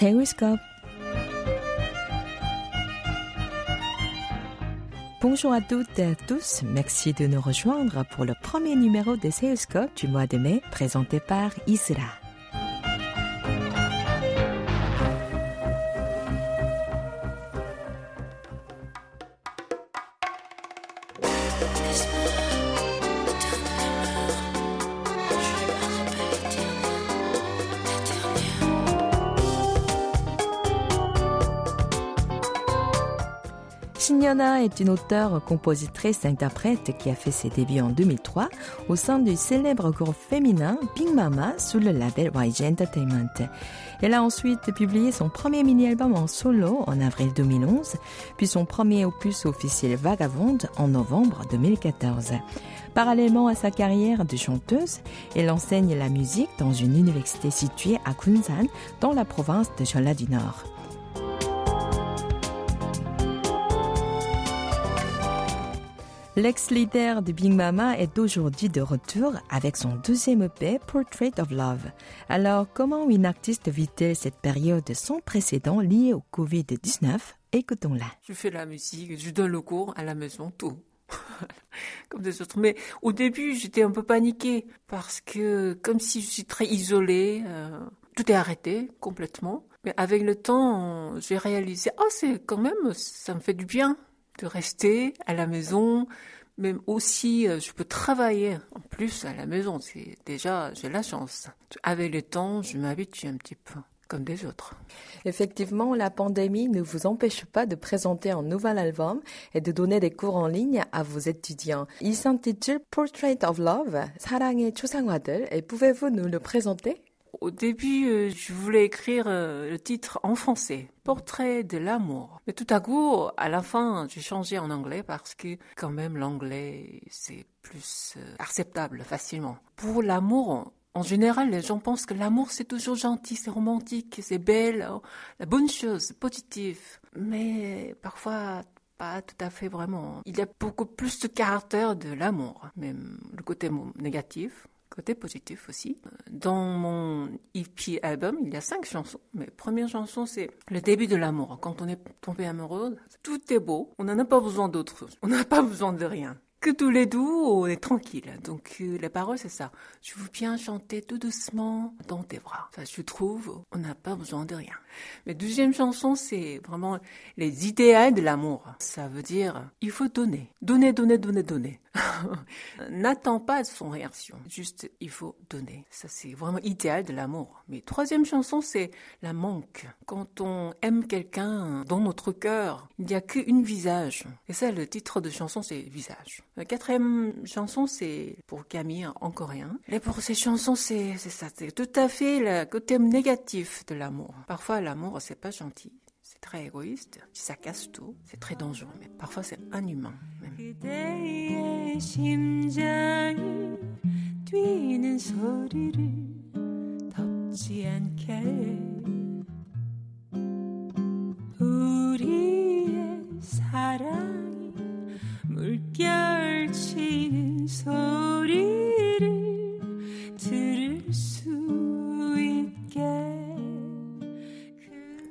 Seoulscope. Bonjour à toutes et à tous, merci de nous rejoindre pour le premier numéro de Seoulscope du mois de mai présenté par Isra. Shinyana est une auteure, compositrice, interprète qui a fait ses débuts en 2003 au sein du célèbre groupe féminin Big Mama sous le label YG Entertainment. Elle a ensuite publié son premier mini-album en solo en avril 2011, puis son premier opus officiel Vagabonde en novembre 2014. Parallèlement à sa carrière de chanteuse, elle enseigne la musique dans une université située à Kunsan, dans la province de Jeolla du Nord. L'ex-leader de Big Mama est aujourd'hui de retour avec son deuxième EP, Portrait of Love. Alors, comment une artiste vit-elle cette période sans précédent liée au Covid-19 Écoutons-la. Je fais la musique, je donne le cours à la maison, tout. comme des autres. Mais au début, j'étais un peu paniquée parce que, comme si je suis très isolée, euh, tout est arrêté complètement. Mais avec le temps, j'ai réalisé, oh, c'est quand même, ça me fait du bien de rester à la maison, même aussi euh, je peux travailler en plus à la maison. C'est déjà j'ai la chance. Avec le temps, je m'habitue un petit peu comme des autres. Effectivement, la pandémie ne vous empêche pas de présenter un nouvel album et de donner des cours en ligne à vos étudiants. Il s'intitule Portrait of Love, 사랑의 초상화들. Et pouvez-vous nous le présenter? Au début, euh, je voulais écrire euh, le titre en français, Portrait de l'amour. Mais tout à coup, à la fin, j'ai changé en anglais parce que quand même l'anglais, c'est plus euh, acceptable facilement. Pour l'amour, en général, les gens pensent que l'amour, c'est toujours gentil, c'est romantique, c'est belle, oh, la bonne chose, positive. Mais parfois, pas tout à fait vraiment. Il y a beaucoup plus de caractère de l'amour, même le côté négatif, côté positif aussi. Dans mon EP album, il y a cinq chansons. Mais première chanson, c'est le début de l'amour. Quand on est tombé amoureux, tout est beau. On n'en a pas besoin d'autre. On n'a pas besoin de rien que tous les doux, on est tranquille. Donc euh, la parole c'est ça. Je veux bien chanter tout doucement dans tes bras. Ça, je trouve, on n'a pas besoin de rien. Mais deuxième chanson, c'est vraiment les idéaux de l'amour. Ça veut dire, il faut donner, donner, donner, donner, donner. N'attends pas son réaction. Juste, il faut donner. Ça, c'est vraiment idéal de l'amour. Mais troisième chanson, c'est la manque. Quand on aime quelqu'un dans notre cœur, il n'y a qu'une visage. Et ça, le titre de chanson, c'est visage. Quatrième chanson, c'est pour Camille en coréen. Et pour ces chansons, c'est ça. C'est tout à fait le côté négatif de l'amour. Parfois, l'amour, c'est pas gentil. Très égoïste. Ça casse tout. C'est très dangereux. Mais parfois, c'est inhumain. Même.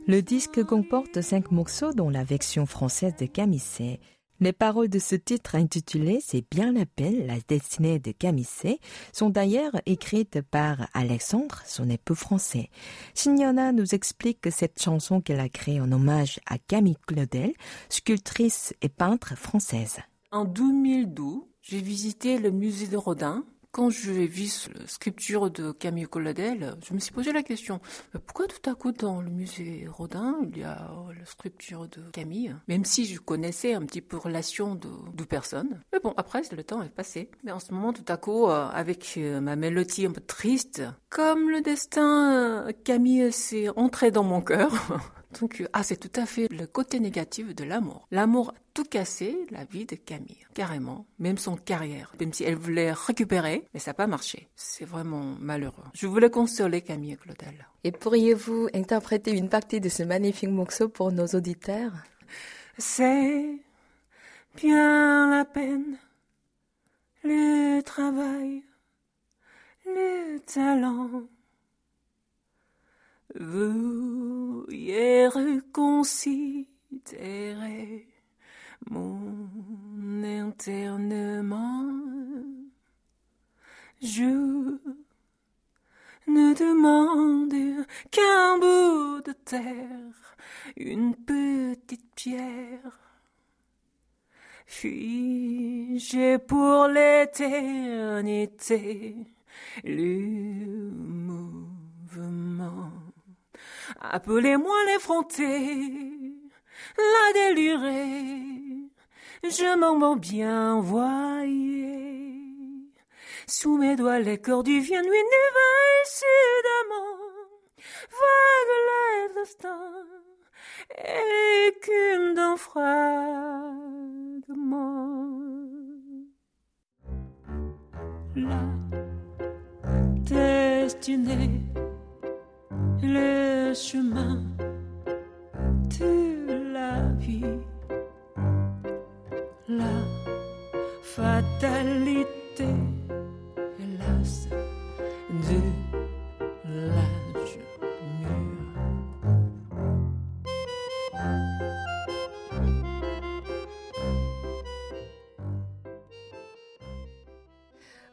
Le disque comporte cinq morceaux dont la version française de Camissé. Les paroles de ce titre intitulé C'est bien la peine, la destinée de Camissé sont d'ailleurs écrites par Alexandre, son époux français. Signona nous explique que cette chanson qu'elle a créée en hommage à Camille Claudel, sculptrice et peintre française. En 2012, j'ai visité le musée de Rodin quand j'ai vu la sculpture de Camille Colladel, je me suis posé la question pourquoi tout à coup dans le musée Rodin il y a la sculpture de Camille Même si je connaissais un petit peu relation de deux personnes. Mais bon, après le temps est passé. Mais en ce moment, tout à coup, euh, avec euh, ma mélodie un peu triste, comme le destin, euh, Camille s'est entré dans mon cœur. Donc, ah, c'est tout à fait le côté négatif de l'amour. L'amour a tout cassé la vie de Camille, carrément, même son carrière, même si elle voulait récupérer, mais ça n'a pas marché. C'est vraiment malheureux. Je voulais consoler Camille et Claudel. Et pourriez-vous interpréter une partie de ce magnifique morceau pour nos auditeurs? C'est bien la peine, le travail, le talent veuillez reconsidérer mon internement. Je ne demande qu'un bout de terre, une petite pierre. Figé pour l'éternité, le mouvement. Appelez-moi l'effronté, la délurée, je m'en bien voyez. Sous mes doigts, les corps du vient nuit et sudamment, vague les instants, écume d'un fragment. La destinée,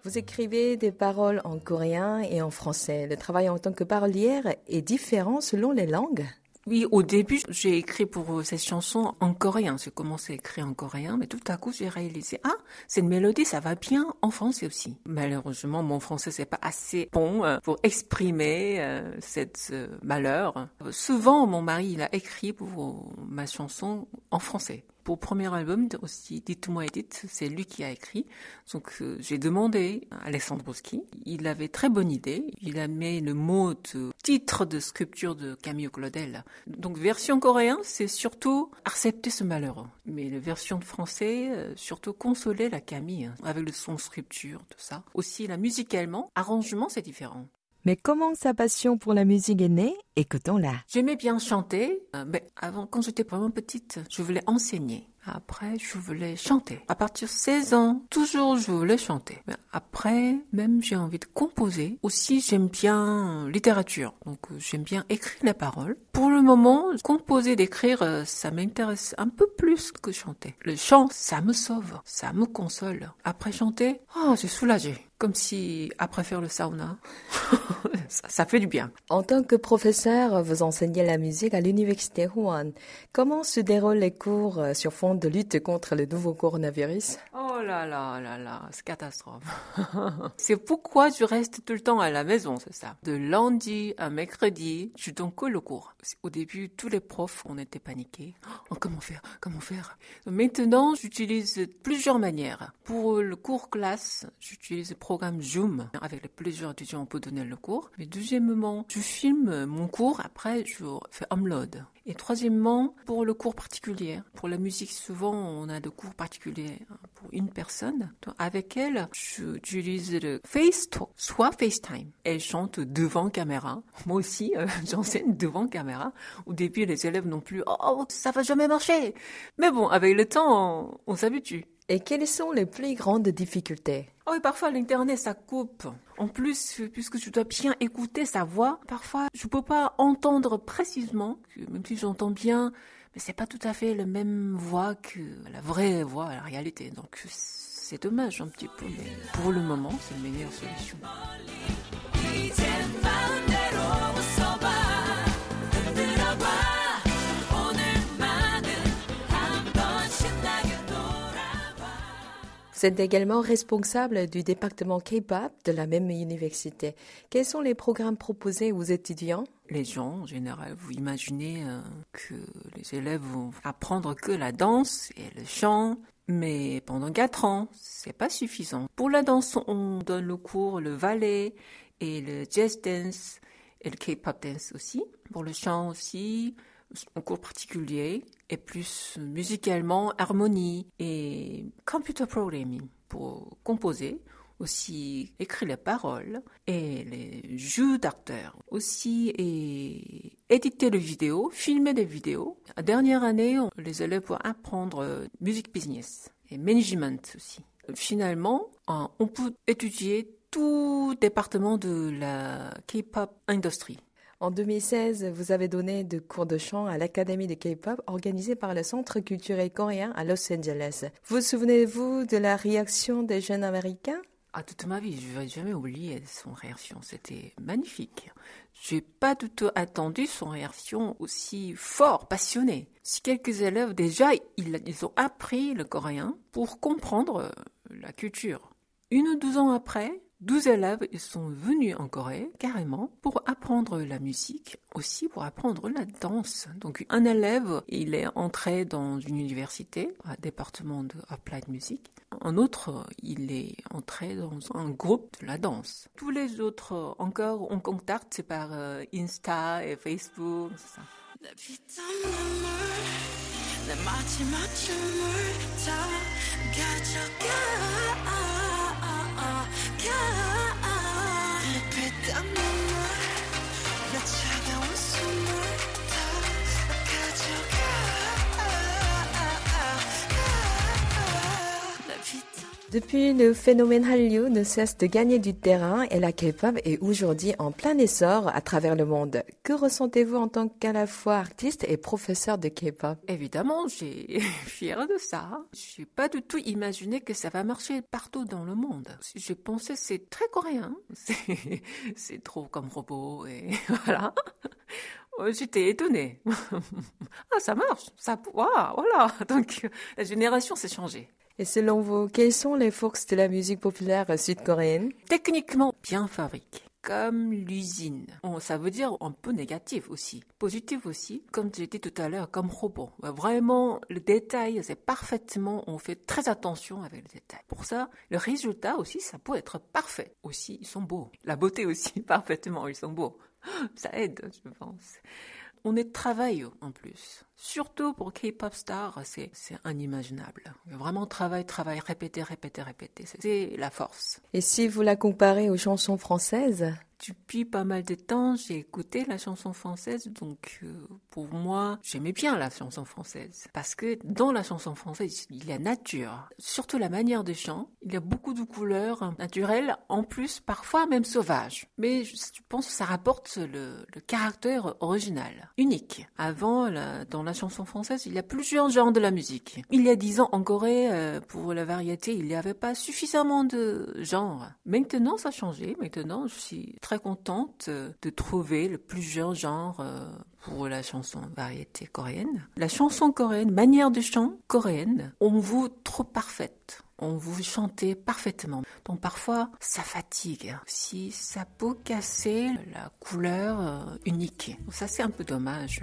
Vous écrivez des paroles en coréen et en français. Le travail en tant que parolière est différent selon les langues oui, au début, j'ai écrit pour cette chanson en coréen. J'ai commencé à écrire en coréen, mais tout à coup, j'ai réalisé, ah, cette mélodie, ça va bien en français aussi. Malheureusement, mon français, c'est pas assez bon euh, pour exprimer euh, cette euh, malheur. Souvent, mon mari, il a écrit pour ma chanson en français pour premier album aussi, Dites-moi Edith, c'est lui qui a écrit. Donc euh, j'ai demandé à Alexandrowski. Il avait très bonne idée. Il a mis le mot de titre de sculpture de Camille Claudel. Donc version coréenne, c'est surtout accepter ce malheur. Mais la version français, euh, surtout consoler la Camille hein, avec le son sculpture, tout ça. Aussi, la musicalement, arrangement, c'est différent. Mais comment sa passion pour la musique est née Écoutons-la. J'aimais bien chanter, euh, mais avant, quand j'étais vraiment petite, je voulais enseigner. Après, je voulais chanter. À partir de 16 ans, toujours je voulais chanter. Mais après, même j'ai envie de composer. Aussi, j'aime bien littérature. Donc, euh, j'aime bien écrire les paroles. Pour le moment, composer, d'écrire, euh, ça m'intéresse un peu plus que chanter. Le chant, ça me sauve, ça me console. Après chanter, oh, j'ai soulagé comme si après faire le sauna, ça, fait du bien. En tant que professeur, vous enseignez la musique à l'université Wuhan. Comment se déroulent les cours euh, sur fond de lutte contre le nouveau coronavirus? Oh là là là là, c'est catastrophe. c'est pourquoi je reste tout le temps à la maison, c'est ça. De lundi à mercredi, je donne que le cours. Au début, tous les profs, on était paniqués. Oh, comment faire? Comment faire? Maintenant, j'utilise plusieurs manières. Pour le cours classe, j'utilise programme Zoom. Avec plusieurs étudiants, peut donner le cours. Mais deuxièmement, je filme mon cours, après je fais upload. Et troisièmement, pour le cours particulier, pour la musique, souvent on a de cours particuliers pour une personne. avec elle, j'utilise le FaceTalk, soit FaceTime. Elle chante devant caméra. Moi aussi, euh, j'enseigne devant caméra. Au début, les élèves non plus, oh, ça va jamais marcher. Mais bon, avec le temps, on s'habitue. Et quelles sont les plus grandes difficultés? Oh, et parfois l'internet ça coupe. En plus, puisque je dois bien écouter sa voix, parfois je peux pas entendre précisément, même si j'entends bien, mais c'est pas tout à fait la même voix que la vraie voix, la réalité. Donc c'est dommage un petit peu, mais pour le moment, c'est la meilleure solution. Vous êtes également responsable du département K-pop de la même université. Quels sont les programmes proposés aux étudiants? Les gens, en général, vous imaginez euh, que les élèves vont apprendre que la danse et le chant, mais pendant quatre ans, c'est pas suffisant. Pour la danse, on donne le cours le ballet et le jazz dance et le K-pop dance aussi. Pour le chant aussi, un cours particulier et plus musicalement harmonie et computer programming pour composer aussi écrire les paroles et les jeux d'acteurs aussi et éditer les vidéos, filmer des vidéos. La dernière année, les élèves vont apprendre music business et management aussi. Finalement, on peut étudier tout département de la K-pop industrie En 2016, vous avez donné de cours de chant à l'Académie de K-pop organisée par le Centre culturel coréen à Los Angeles. Vous souvenez-vous de la réaction des jeunes américains? Ah, toute ma vie, je vais jamais oublier son réaction. C'était magnifique. J'ai pas du tout attendu son réaction aussi fort, passionnée. Si quelques élèves, déjà, ils, ils ont appris le coréen pour comprendre la culture. Une ou douze ans après, 12 élèves sont venus en Corée carrément pour apprendre la musique, aussi pour apprendre la danse. Donc un élève, il est entré dans une université, un département de Applied Music. Un autre, il est entré dans un groupe de la danse. Tous les autres encore en contact par euh, Insta et Facebook. Ça. God. Depuis, le phénomène Hallyu ne cesse de gagner du terrain et la K-pop est aujourd'hui en plein essor à travers le monde. Que ressentez-vous en tant qu'à la fois artiste et professeur de K-pop? Évidemment, j'ai fière de ça. Je n'ai pas du tout imaginé que ça va marcher partout dans le monde. Je pensais c'est très coréen, c'est trop comme robot et voilà. J'étais étonnée. ah, ça marche, ça, voilà. Donc, la génération s'est changée. Et selon vous, quelles sont les forces de la musique populaire sud-coréenne Techniquement, bien fabriquées comme l'usine. ça veut dire un peu négatif aussi. Positif aussi, comme j'ai dit tout à l'heure, comme robot. Vraiment, le détail, c'est parfaitement, on fait très attention avec le détail. Pour ça, le résultat aussi, ça peut être parfait. Aussi, ils sont beaux. La beauté aussi, parfaitement, ils sont beaux. Ça aide, je pense. On est travail en plus. Surtout pour K-pop star, c'est, c'est inimaginable. Vraiment travail, travail, répéter, répéter, répéter. C'est la force. Et si vous la comparez aux chansons françaises depuis pas mal de temps, j'ai écouté la chanson française, donc euh, pour moi, j'aimais bien la chanson française. Parce que dans la chanson française, il y a nature, surtout la manière de chant. Il y a beaucoup de couleurs naturelles, en plus parfois même sauvages. Mais je pense que ça rapporte le, caractère original, unique. Avant, dans la chanson française, il y a plusieurs genres de la musique. Il y a dix ans en Corée, euh, pour la variété, il n'y avait pas suffisamment de genres. Maintenant, ça a changé. Maintenant, je suis très contente euh, de trouver le plusieurs genres euh, pour la chanson variété coréenne. La chanson coréenne, manière de chant coréenne, on vous trop parfaite. On vous chantez parfaitement. Donc parfois, ça fatigue. Si ça peut casser la couleur euh, unique. Ça, c'est un peu dommage.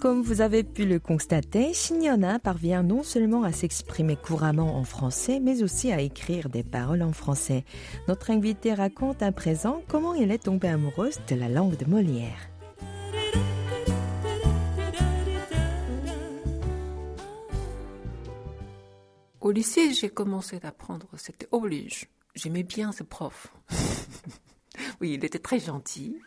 Comme vous avez pu le constater, Shinyona parvient non seulement à s'exprimer couramment en français, mais aussi à écrire des paroles en français. Notre invité raconte à présent comment elle est tombée amoureuse de la langue de Molière. Au lycée, j'ai commencé à apprendre, c'était oblige. J'aimais bien ce prof. oui, il était très gentil.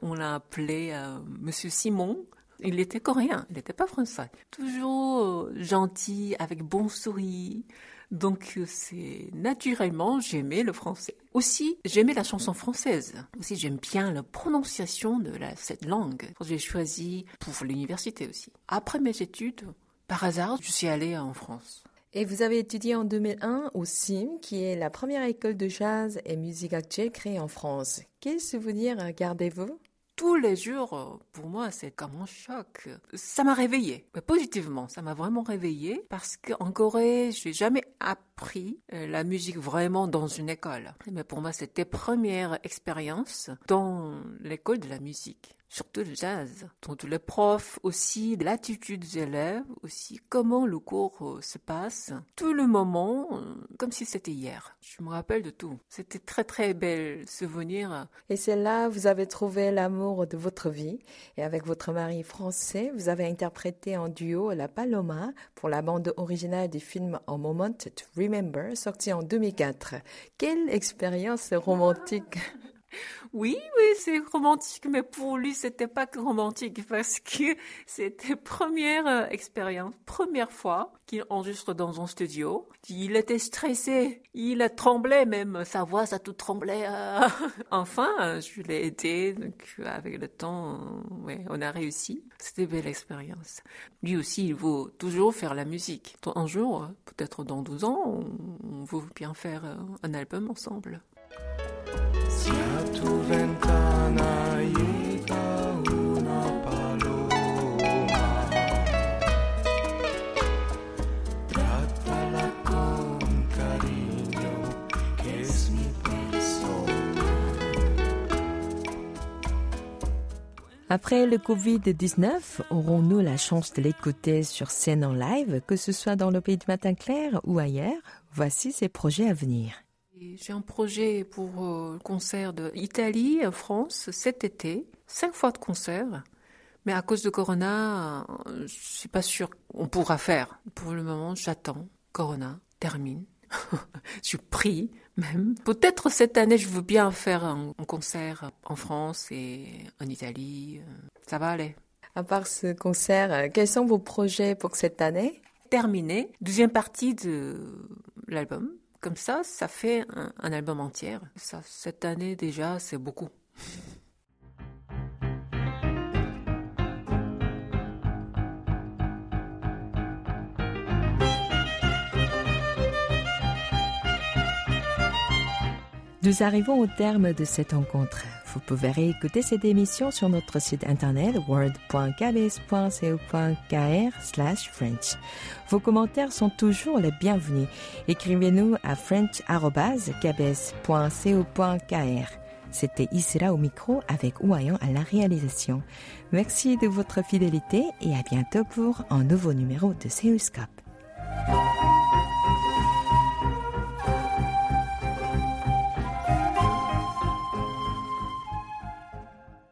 On l'a appelé euh, Monsieur Simon. Il était coréen, il n'était pas français. Toujours euh, gentil, avec bon sourire. Donc euh, c'est naturellement j'aimais le français. Aussi j'aimais la chanson française. Aussi j'aime bien la prononciation de cette langue. J'ai choisi pour l'université aussi. Après mes études, par hasard, je suis allée en France. Et vous avez étudié en 2001 au CIM, qui est la première école de jazz et musique actuelle créée en France. Quel souvenir gardez-vous? Tous les jours, euh, pour moi, c'est comme un choc. Ça m'a réveillée, positivement. Ça m'a vraiment réveillée parce qu'en Corée, j'ai jamais appris euh, la musique vraiment dans une école. Mais pour moi, c'était première expérience dans l'école de la musique surtout le jazz. Donc les profs aussi, l'attitude des élèves aussi, comment le cours euh, se passe, tout le moment, euh, comme si c'était hier. Je me rappelle de tout. C'était très très bel souvenir. Et c'est là vous avez trouvé l'amour de votre vie. Et avec votre mari français, vous avez interprété en duo La Paloma pour la bande originale du film A Moment to Remember, sorti en 2004. Quelle expérience romantique Oui, oui, c'est romantique, mais pour lui, c'était pas que romantique parce que c'était première euh, expérience, première fois qu'il enregistre dans un studio. Il était stressé, il a tremblé même, sa voix, ça tout tremblait. Enfin, je l'ai aidé, donc avec le temps, euh, ouais, on a réussi. C'était belle expérience. Lui aussi, il veut toujours faire la musique. Un jour, peut-être dans 12 ans, on, on veut bien faire euh, un album ensemble. Après le Covid-19, aurons-nous la chance de l'écouter sur scène en live, que ce soit dans le pays du matin clair ou ailleurs? Voici ses projets à venir. J'ai un projet pour euh, le concert de Italie, France, cet été. Cinq fois de concert. Mais à cause de Corona, euh, je suis pas sûre qu'on pourra faire. Pour le moment, j'attends. Corona termine. je prie même. Peut-être cette année, je veux bien faire un, concert en France et en Italie. Ça va aller. À part ce concert, euh, quels sont vos projets pour cette année? Terminé. Deuxième partie de l'album. Comme ça, ça fait un, album entier. Ça, cette année déjà, c'est beaucoup. Nous arrivons au terme de cette rencontre. Vous pouvez réécouter cette émission sur notre site internet word.kbs.co.kr slash French. Vos commentaires sont toujours les bienvenus. Écrivez-nous à french.kbs.co.kr. C'était Isra au micro avec Ouayan à la réalisation. Merci de votre fidélité et à bientôt pour un nouveau numéro de Seuscope.